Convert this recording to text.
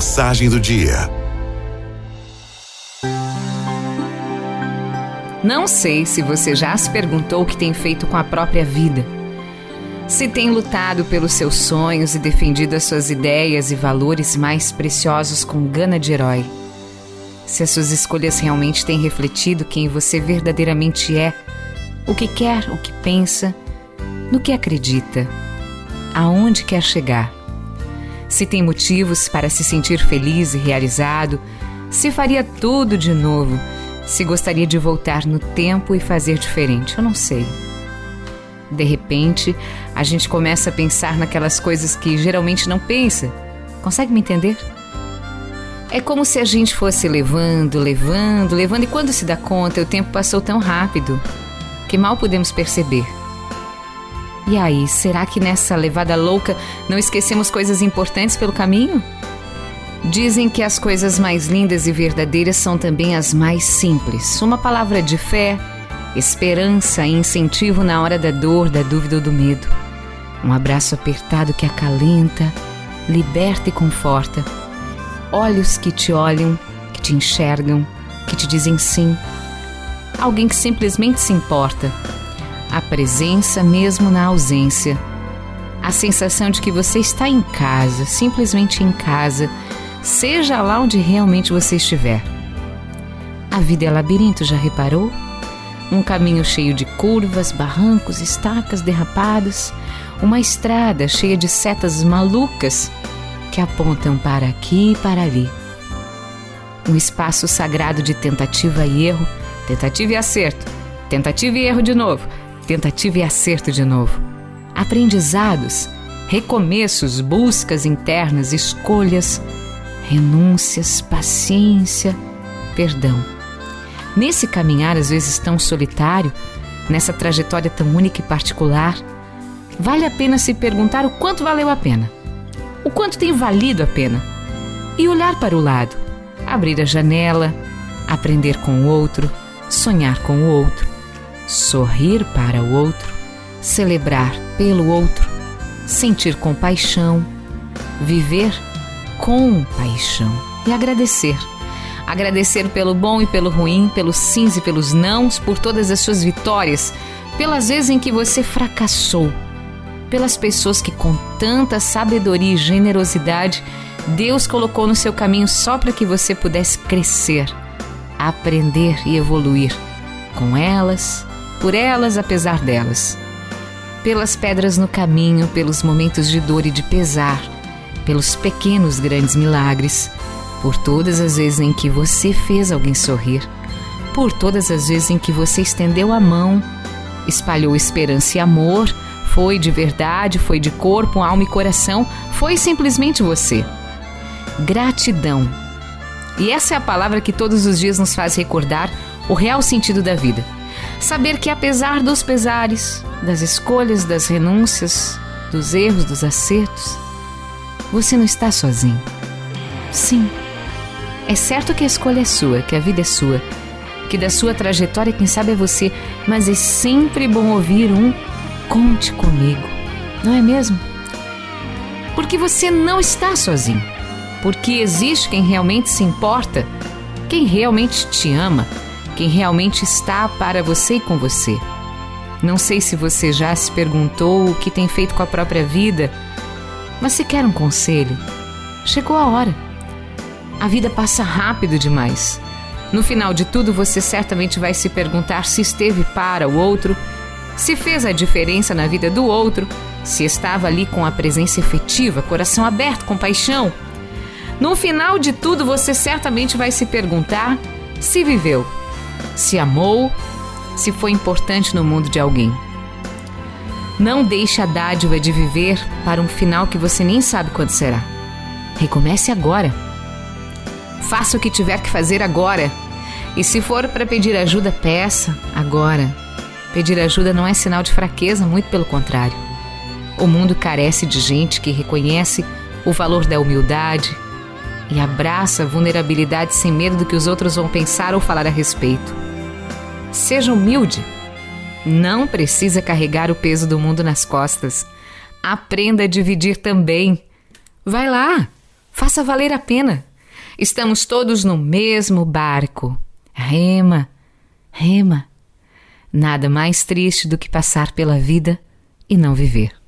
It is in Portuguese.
Mensagem do dia. Não sei se você já se perguntou o que tem feito com a própria vida. Se tem lutado pelos seus sonhos e defendido as suas ideias e valores mais preciosos com gana de herói. Se as suas escolhas realmente têm refletido quem você verdadeiramente é, o que quer, o que pensa, no que acredita, aonde quer chegar. Se tem motivos para se sentir feliz e realizado, se faria tudo de novo se gostaria de voltar no tempo e fazer diferente, eu não sei. De repente, a gente começa a pensar naquelas coisas que geralmente não pensa. Consegue me entender? É como se a gente fosse levando, levando, levando, e quando se dá conta, o tempo passou tão rápido que mal podemos perceber. E aí, será que nessa levada louca não esquecemos coisas importantes pelo caminho? Dizem que as coisas mais lindas e verdadeiras são também as mais simples. Uma palavra de fé, esperança e incentivo na hora da dor, da dúvida ou do medo. Um abraço apertado que acalenta, liberta e conforta. Olhos que te olham, que te enxergam, que te dizem sim. Alguém que simplesmente se importa. A presença mesmo na ausência. A sensação de que você está em casa, simplesmente em casa seja lá onde realmente você estiver. A vida é labirinto, já reparou? Um caminho cheio de curvas, barrancos, estacas derrapadas, uma estrada cheia de setas malucas que apontam para aqui e para ali. Um espaço sagrado de tentativa e erro, tentativa e acerto, tentativa e erro de novo, tentativa e acerto de novo. Aprendizados, recomeços, buscas internas, escolhas, renúncias, paciência, perdão. Nesse caminhar, às vezes tão solitário, nessa trajetória tão única e particular, vale a pena se perguntar o quanto valeu a pena, o quanto tem valido a pena, e olhar para o lado, abrir a janela, aprender com o outro, sonhar com o outro, sorrir para o outro, celebrar pelo outro, sentir compaixão, viver com paixão e agradecer. Agradecer pelo bom e pelo ruim, pelos sims e pelos nãos, por todas as suas vitórias, pelas vezes em que você fracassou, pelas pessoas que com tanta sabedoria e generosidade Deus colocou no seu caminho só para que você pudesse crescer, aprender e evoluir com elas, por elas, apesar delas. Pelas pedras no caminho, pelos momentos de dor e de pesar pelos pequenos grandes milagres, por todas as vezes em que você fez alguém sorrir, por todas as vezes em que você estendeu a mão, espalhou esperança e amor, foi de verdade, foi de corpo, alma e coração, foi simplesmente você. Gratidão. E essa é a palavra que todos os dias nos faz recordar o real sentido da vida. Saber que apesar dos pesares, das escolhas, das renúncias, dos erros, dos acertos, você não está sozinho. Sim. É certo que a escolha é sua, que a vida é sua, que da sua trajetória quem sabe é você, mas é sempre bom ouvir um conte comigo, não é mesmo? Porque você não está sozinho. Porque existe quem realmente se importa, quem realmente te ama, quem realmente está para você e com você. Não sei se você já se perguntou o que tem feito com a própria vida mas se quer um conselho, chegou a hora. A vida passa rápido demais. No final de tudo, você certamente vai se perguntar se esteve para o outro, se fez a diferença na vida do outro, se estava ali com a presença efetiva, coração aberto, com paixão. No final de tudo, você certamente vai se perguntar se viveu, se amou, se foi importante no mundo de alguém. Não deixe a dádiva de viver para um final que você nem sabe quando será. Recomece agora. Faça o que tiver que fazer agora. E se for para pedir ajuda, peça agora. Pedir ajuda não é sinal de fraqueza, muito pelo contrário. O mundo carece de gente que reconhece o valor da humildade e abraça a vulnerabilidade sem medo do que os outros vão pensar ou falar a respeito. Seja humilde não precisa carregar o peso do mundo nas costas. Aprenda a dividir também. Vai lá, Faça valer a pena. Estamos todos no mesmo barco. Rema, rema. Nada mais triste do que passar pela vida e não viver.